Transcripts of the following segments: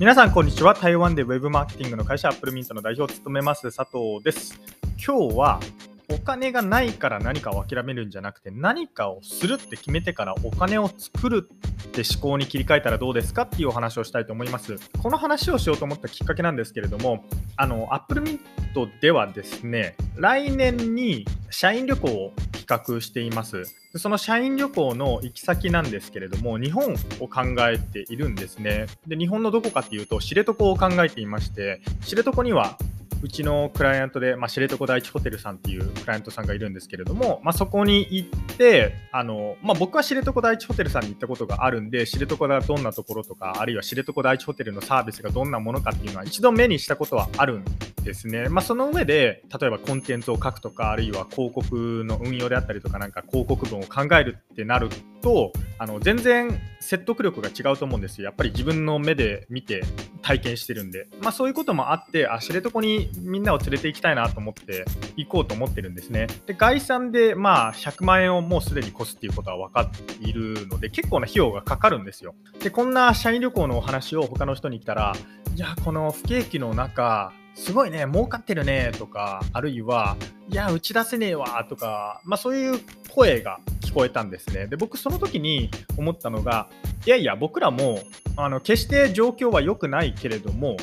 皆さんこんにちは。台湾でウェブマーケティングの会社 applemintの代表を務めます佐藤です。今日はお金がないから何かを諦めるんじゃなくて何かをするって決めてからお金を作るって思考に切り替えたらどうですか？っていうお話をしたいと思います。この話をしようと思ったきっかけなんですけれどもあの applemintではですね来年に社員旅行を計画していますその社員旅行の行き先なんですけれども、日本を考えているんですね。で、日本のどこかっていうと、知床を考えていまして、知床にはうちのクライアントで、まあ、知床第一ホテルさんっていうクライアントさんがいるんですけれども、まあ、そこに行って、あのまあ、僕は知床第一ホテルさんに行ったことがあるんで、知床がどんなところとか、あるいは知床第一ホテルのサービスがどんなものかっていうのは一度目にしたことはあるんですね。まあ、その上で、例えばコンテンツを書くとか、あるいは広告の運用であったりとか、なんか広告文を考えるってなると、あの全然説得力が違うと思うんですよ。やっぱり自分の目で見て体験してるんで。まあ、そういうこともあって、あ、知床にみんなを連れて行きたいなと思って行こうと思ってるんですね。で、概算でまあ100万円をもうすでに越すっていうことは分かっているので、結構な費用がかかるんですよ。で、こんな社員旅行のお話を他の人に来たら、いや、この不景気の中、すごいね、儲かってるねとか、あるいは、いや、打ち出せねえわとか、まあそういう声が聞こえたんですね。で、僕その時に思ったのが、いやいや、僕らも、あの、決して状況は良くないけれども、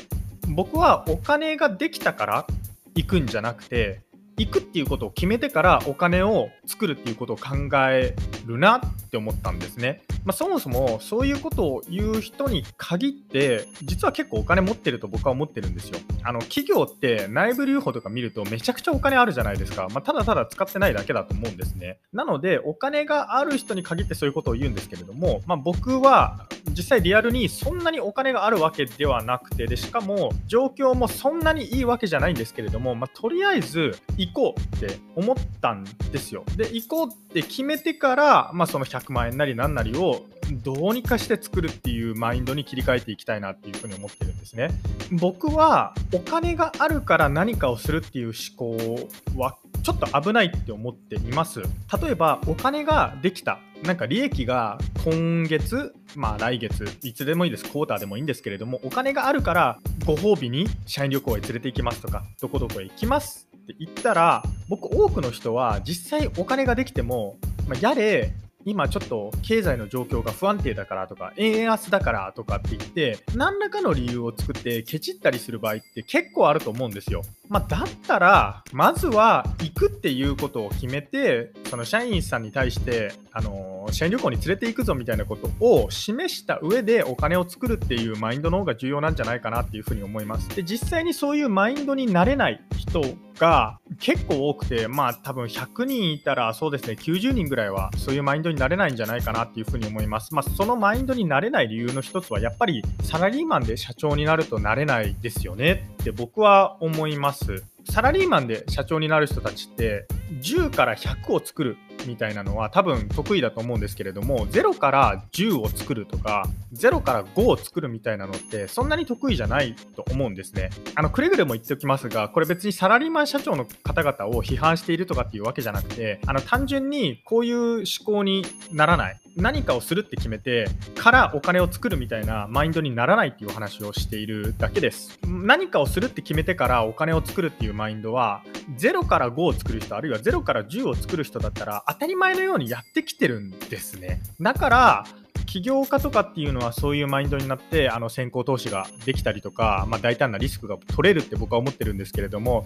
僕はお金ができたから行くんじゃなくて行くっていうことを決めてからお金を作るっていうことを考えるなって思ったんですね。まあ、そもそもそういうことを言う人に限って実は結構お金持ってると僕は思ってるんですよ。あの企業って内部留保とか見るとめちゃくちゃお金あるじゃないですか。まあ、ただただ使ってないだけだと思うんですね。なのでお金がある人に限ってそういうことを言うんですけれども、まあ、僕は実際リアルにそんなにお金があるわけではなくてでしかも状況もそんなにいいわけじゃないんですけれども、まあ、とりあえず行こうって思ったんですよ。で行こうって決めてから、まあ、その100万円なり何なりをどうにかして作るっていうマインドに切り替えていきたいなっていうふうに思ってるんですね。僕はお金があるから何かをするっていう思考はちょっと危ないって思っています。例えばお金ができた。なんか利益が今月、まあ来月、いつでもいいです、クォーターでもいいんですけれども、お金があるからご褒美に社員旅行へ連れて行きますとか、どこどこへ行きますって言ったら、僕多くの人は実際お金ができても、まあ、やれ今ちょっと経済の状況が不安定だからとか、円安だからとかって言って、何らかの理由を作ってケチったりする場合って結構あると思うんですよ。まあ、だったら、まずは行くっていうことを決めて、その社員さんに対して、あの、社員旅行に連れて行くぞみたいなことを示した上でお金を作るっていうマインドの方が重要なんじゃないかなっていうふうに思います。で、実際にそういうマインドになれない人が結構多くて、まあ多分100人いたらそうですね、90人ぐらいはそういうマインドになれないんじゃないかなっていうふうに思います。まあそのマインドになれない理由の一つはやっぱりサラリーマンで社長になるとなれないですよねって僕は思います。サラリーマンで社長になる人たちって10から100を作るみたいなのは多分得意だと思うんですけれども0から10を作るとか0から5を作るみたいなのってそんなに得意じゃないと思うんですね。あのくれぐれも言っておきますがこれ別にサラリーマン社長の方々を批判しているとかっていうわけじゃなくてあの単純にこういう思考にならない。何かをするって決めてからお金を作るみたいなマインドにならないっていう話をしているだけです。何かをするって決めてからお金を作るっていうマインドは0から5を作る人あるいは0から10を作る人だったら当たり前のようにやってきてるんですねだから起業家とかっていうのはそういうマインドになってあの先行投資ができたりとか、まあ、大胆なリスクが取れるって僕は思ってるんですけれども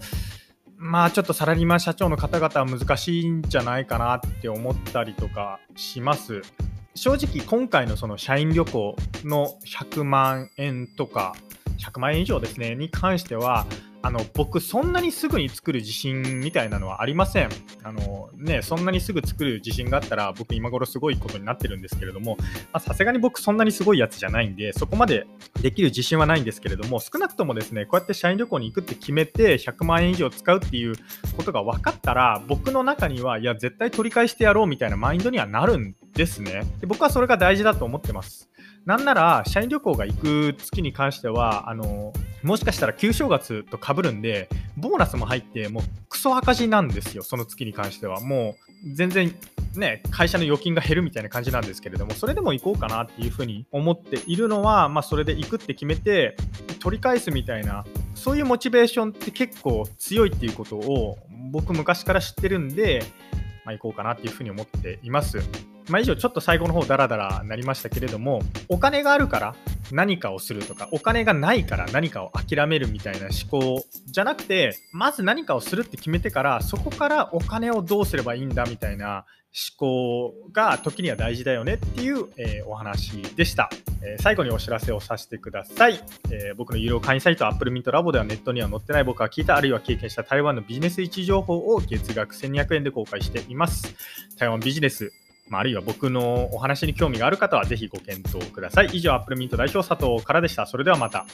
まあちょっとサラリーマン社長の方々は難しいんじゃないかなって思ったりとかします。正直今回のその社員旅行の100万円とか100万円以上ですねに関してはあの僕そんなにすぐに作る自信みたいなのはありません。あのねそんなにすぐ作る自信があったら僕今頃すごいことになってるんですけれどもさすがに僕そんなにすごいやつじゃないんでそこまでできる自信はないんですけれども少なくともですねこうやって社員旅行に行くって決めて100万円以上使うっていうことが分かったら僕の中にはいや絶対取り返してやろうみたいなマインドにはなるんですね。で僕はそれが大事だと思ってます。なんなら、社員旅行が行く月に関しては、あの、もしかしたら旧正月とかぶるんで、ボーナスも入って、もうクソ赤字なんですよ、その月に関しては。もう全然ね、会社の預金が減るみたいな感じなんですけれども、それでも行こうかなっていうふうに思っているのは、まあ、それで行くって決めて、取り返すみたいな、そういうモチベーションって結構強いっていうことを、僕昔から知ってるんで、まあ、行こうかなっていうふうに思っています。まあ、以上、ちょっと最後の方ダラダラなりましたけれども、お金があるから何かをするとか、お金がないから何かを諦めるみたいな思考じゃなくて、まず何かをするって決めてから、そこからお金をどうすればいいんだみたいな思考が時には大事だよねっていう、えー、お話でした、えー、最後にお知らせをさせてください、えー、僕の有料会員サイト Apple Mint Labo ではネットには載ってない僕が聞いたあるいは経験した台湾のビジネス位置情報を月額1200円で公開しています。台湾ビジネスまあ、あるいは僕のお話に興味がある方はぜひご検討ください。以上、アップルミント代表佐藤からでした。それではまた。